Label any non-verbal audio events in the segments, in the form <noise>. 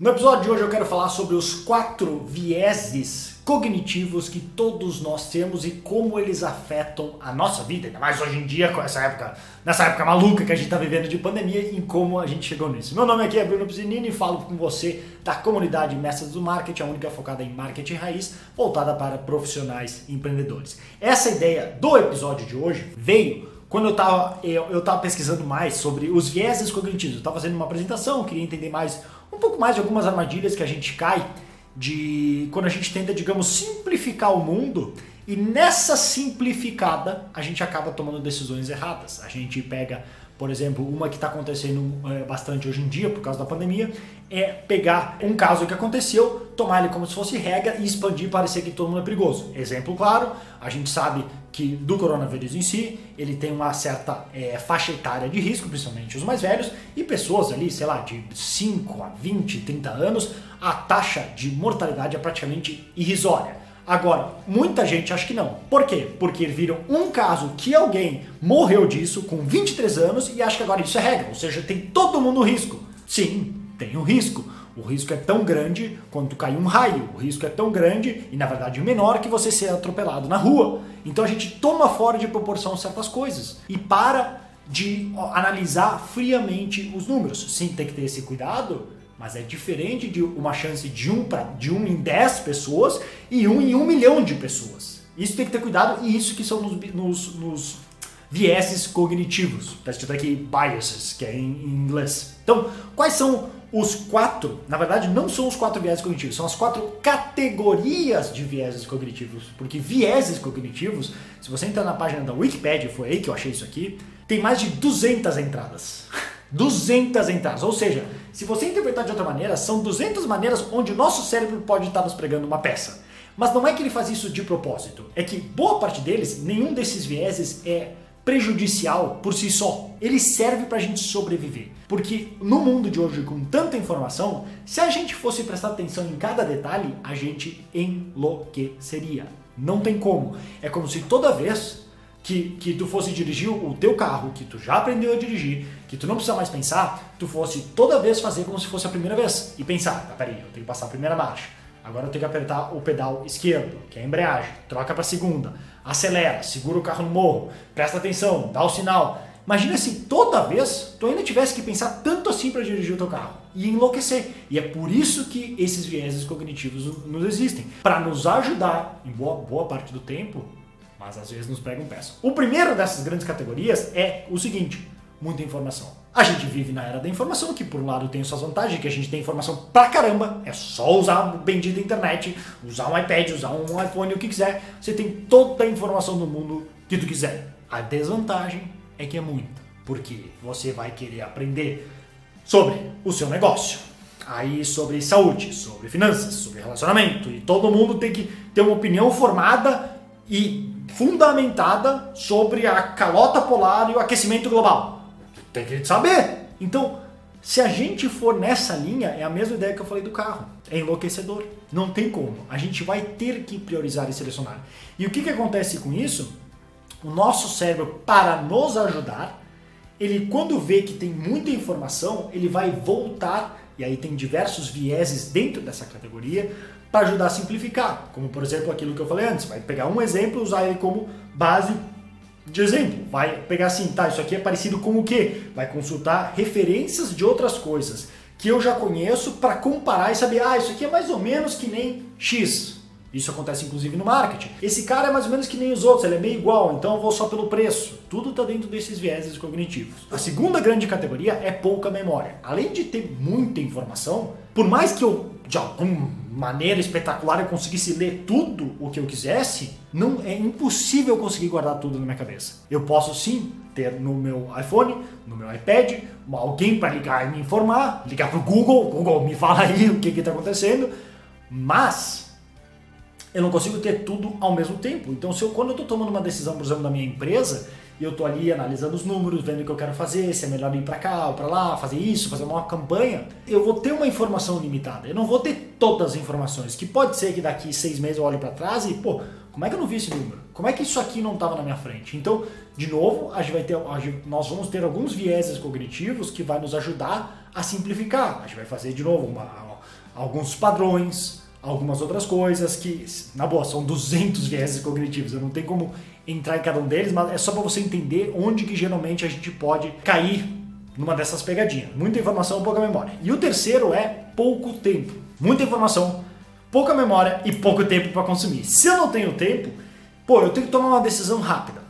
No episódio de hoje eu quero falar sobre os quatro vieses cognitivos que todos nós temos e como eles afetam a nossa vida, ainda mais hoje em dia com essa época, nessa época maluca que a gente está vivendo de pandemia e como a gente chegou nisso. Meu nome aqui é Bruno Pizinini e falo com você da comunidade Mestres do Marketing, a única focada em marketing raiz, voltada para profissionais e empreendedores. Essa ideia do episódio de hoje veio quando eu estava eu, eu tava pesquisando mais sobre os vieses cognitivos. Eu estava fazendo uma apresentação, queria entender mais pouco mais de algumas armadilhas que a gente cai de quando a gente tenta, digamos, simplificar o mundo e nessa simplificada a gente acaba tomando decisões erradas. A gente pega, por exemplo, uma que está acontecendo é, bastante hoje em dia por causa da pandemia, é pegar um caso que aconteceu, tomar ele como se fosse regra e expandir e parecer que todo mundo é perigoso. Exemplo claro, a gente sabe que do coronavírus em si, ele tem uma certa é, faixa etária de risco, principalmente os mais velhos, e pessoas ali, sei lá, de 5 a 20, 30 anos, a taxa de mortalidade é praticamente irrisória. Agora, muita gente acha que não. Por quê? Porque viram um caso que alguém morreu disso com 23 anos e acha que agora isso é regra, ou seja, tem todo mundo risco. Sim, tem o risco. O risco é tão grande quanto cair um raio. O risco é tão grande e, na verdade, menor que você ser atropelado na rua. Então a gente toma fora de proporção certas coisas e para de analisar friamente os números. Sim, tem que ter esse cuidado, mas é diferente de uma chance de um, pra, de um em 10 pessoas e um em um milhão de pessoas. Isso tem que ter cuidado e isso que são nos, nos, nos vieses cognitivos. Está escrito aqui biases, que é em, em inglês. Então, quais são os quatro, na verdade, não são os quatro vieses cognitivos, são as quatro categorias de vieses cognitivos. Porque vieses cognitivos, se você entrar na página da Wikipedia, foi aí que eu achei isso aqui, tem mais de 200 entradas. <laughs> 200 entradas. Ou seja, se você interpretar de outra maneira, são 200 maneiras onde o nosso cérebro pode estar nos pregando uma peça. Mas não é que ele faz isso de propósito. É que boa parte deles, nenhum desses vieses é prejudicial por si só. Ele serve para a gente sobreviver. Porque no mundo de hoje, com tanta informação, se a gente fosse prestar atenção em cada detalhe, a gente enlouqueceria. Não tem como. É como se toda vez que, que tu fosse dirigir o teu carro, que tu já aprendeu a dirigir, que tu não precisa mais pensar, tu fosse toda vez fazer como se fosse a primeira vez. E pensar, tá, peraí, eu tenho que passar a primeira marcha. Agora eu tenho que apertar o pedal esquerdo, que é a embreagem, troca para segunda, acelera, segura o carro no morro, presta atenção, dá o sinal. Imagina se toda vez tu ainda tivesse que pensar tanto assim para dirigir o teu carro e enlouquecer. E é por isso que esses vieses cognitivos nos existem, para nos ajudar em boa, boa parte do tempo, mas às vezes nos pregam peça. O primeiro dessas grandes categorias é o seguinte: muita informação. A gente vive na era da informação, que por um lado tem suas vantagens, que a gente tem informação pra caramba, é só usar a bendita internet, usar um iPad, usar um iPhone, o que quiser, você tem toda a informação do mundo que tu quiser. A desvantagem é que é muita, porque você vai querer aprender sobre o seu negócio, aí sobre saúde, sobre finanças, sobre relacionamento, e todo mundo tem que ter uma opinião formada e fundamentada sobre a calota polar e o aquecimento global. Tem que saber. Então, se a gente for nessa linha, é a mesma ideia que eu falei do carro. É enlouquecedor. Não tem como. A gente vai ter que priorizar e selecionar. E o que, que acontece com isso? O nosso cérebro, para nos ajudar, ele quando vê que tem muita informação, ele vai voltar, e aí tem diversos vieses dentro dessa categoria, para ajudar a simplificar. Como por exemplo aquilo que eu falei antes, vai pegar um exemplo e usar ele como base de exemplo, vai pegar assim, tá, isso aqui é parecido com o quê? Vai consultar referências de outras coisas que eu já conheço para comparar e saber, ah, isso aqui é mais ou menos que nem X. Isso acontece inclusive no marketing. Esse cara é mais ou menos que nem os outros, ele é meio igual, então eu vou só pelo preço. Tudo está dentro desses vieses cognitivos. A segunda grande categoria é pouca memória. Além de ter muita informação, por mais que eu de alguma maneira espetacular eu conseguisse ler tudo o que eu quisesse, não é impossível conseguir guardar tudo na minha cabeça. Eu posso sim ter no meu iPhone, no meu iPad, alguém para ligar e me informar, ligar para o Google, Google me fala aí o que está acontecendo, mas eu não consigo ter tudo ao mesmo tempo. Então, se eu, quando eu estou tomando uma decisão, por exemplo, da minha empresa, e eu tô ali analisando os números, vendo o que eu quero fazer, se é melhor ir para cá ou para lá, fazer isso, fazer uma campanha, eu vou ter uma informação limitada. Eu não vou ter todas as informações, que pode ser que daqui seis meses eu olhe para trás e, pô, como é que eu não vi esse número? Como é que isso aqui não estava na minha frente? Então, de novo, a gente vai ter, gente, nós vamos ter alguns vieses cognitivos que vai nos ajudar a simplificar. A gente vai fazer de novo uma, alguns padrões, algumas outras coisas que, na boa, são 200 vieses cognitivos. Eu não tenho como entrar em cada um deles, mas é só para você entender onde que geralmente a gente pode cair numa dessas pegadinhas. Muita informação, pouca memória. E o terceiro é pouco tempo. Muita informação, pouca memória e pouco tempo para consumir. Se eu não tenho tempo, pô, eu tenho que tomar uma decisão rápida.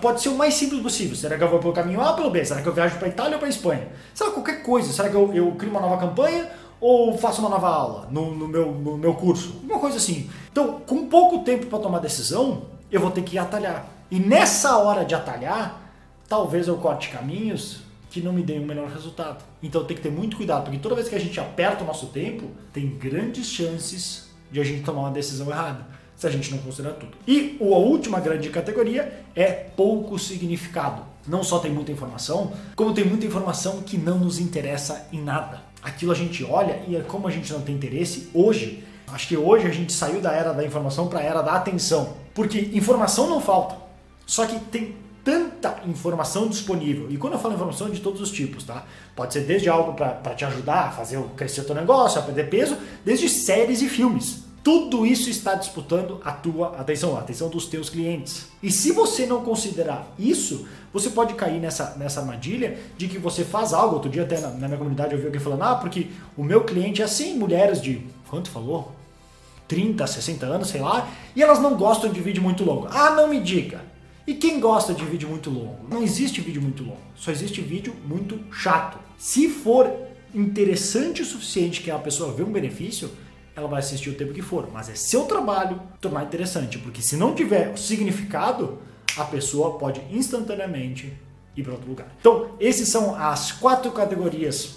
Pode ser o mais simples possível. Será que eu vou pelo caminho A ou pelo B? Será que eu viajo para Itália ou para Espanha? Será qualquer coisa? Será que eu, eu crio uma nova campanha ou faço uma nova aula no, no, meu, no meu curso? Uma coisa assim. Então, com pouco tempo para tomar decisão, eu vou ter que atalhar. E nessa hora de atalhar, talvez eu corte caminhos que não me deem um melhor resultado. Então tem que ter muito cuidado, porque toda vez que a gente aperta o nosso tempo, tem grandes chances de a gente tomar uma decisão errada, se a gente não considerar tudo. E a última grande categoria é pouco significado. Não só tem muita informação, como tem muita informação que não nos interessa em nada. Aquilo a gente olha e é como a gente não tem interesse hoje, acho que hoje a gente saiu da era da informação para a era da atenção. Porque informação não falta. Só que tem tanta informação disponível. E quando eu falo informação é de todos os tipos, tá? Pode ser desde algo para te ajudar a fazer crescer o teu negócio, a perder peso, desde séries e filmes. Tudo isso está disputando a tua atenção, a atenção dos teus clientes. E se você não considerar isso, você pode cair nessa, nessa armadilha de que você faz algo. Outro dia até na, na minha comunidade eu vi alguém falando, ah, porque o meu cliente é assim, mulheres de, quanto falou? 30, 60 anos, sei lá, e elas não gostam de vídeo muito longo. Ah, não me diga. E quem gosta de vídeo muito longo? Não existe vídeo muito longo, só existe vídeo muito chato. Se for interessante o suficiente que a pessoa vê um benefício, ela vai assistir o tempo que for, mas é seu trabalho tornar interessante, porque se não tiver significado, a pessoa pode instantaneamente ir para outro lugar. Então, esses são as quatro categorias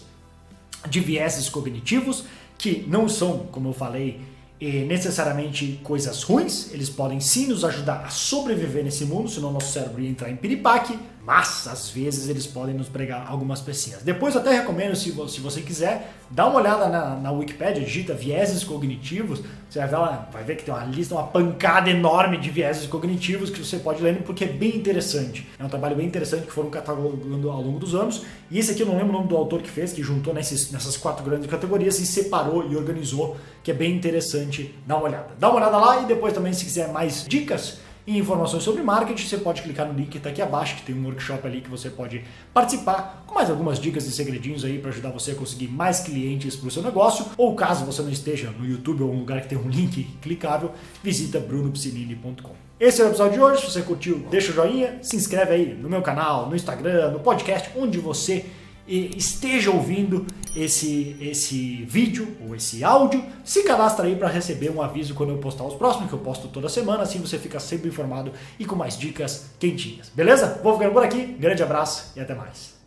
de vieses cognitivos que não são, como eu falei, necessariamente coisas ruins, eles podem sim nos ajudar a sobreviver nesse mundo, senão nosso cérebro ia entrar em piripaque, mas às vezes eles podem nos pregar algumas pecinhas. Depois até recomendo, se, você quiser, dá uma olhada na, na Wikipedia, digita vieses cognitivos, você vai ver, vai ver que tem uma lista, uma pancada enorme de vieses cognitivos que você pode ler, porque é bem interessante. É um trabalho bem interessante que foram catalogando ao longo dos anos. E esse aqui eu não lembro o nome do autor que fez, que juntou nesses, nessas quatro grandes categorias e separou e organizou, que é bem interessante. Dá uma olhada. Dá uma olhada lá e depois também, se quiser mais dicas, e informações sobre marketing, você pode clicar no link que está aqui abaixo, que tem um workshop ali que você pode participar, com mais algumas dicas e segredinhos aí para ajudar você a conseguir mais clientes para o seu negócio. Ou caso você não esteja no YouTube ou um lugar que tem um link clicável, visita brunopsinini.com. Esse é o episódio de hoje. Se você curtiu, deixa o joinha, se inscreve aí no meu canal, no Instagram, no podcast, onde você esteja ouvindo esse, esse vídeo ou esse áudio, se cadastra aí para receber um aviso quando eu postar os próximos, que eu posto toda semana, assim você fica sempre informado e com mais dicas quentinhas. Beleza? Vou ficando por aqui, grande abraço e até mais.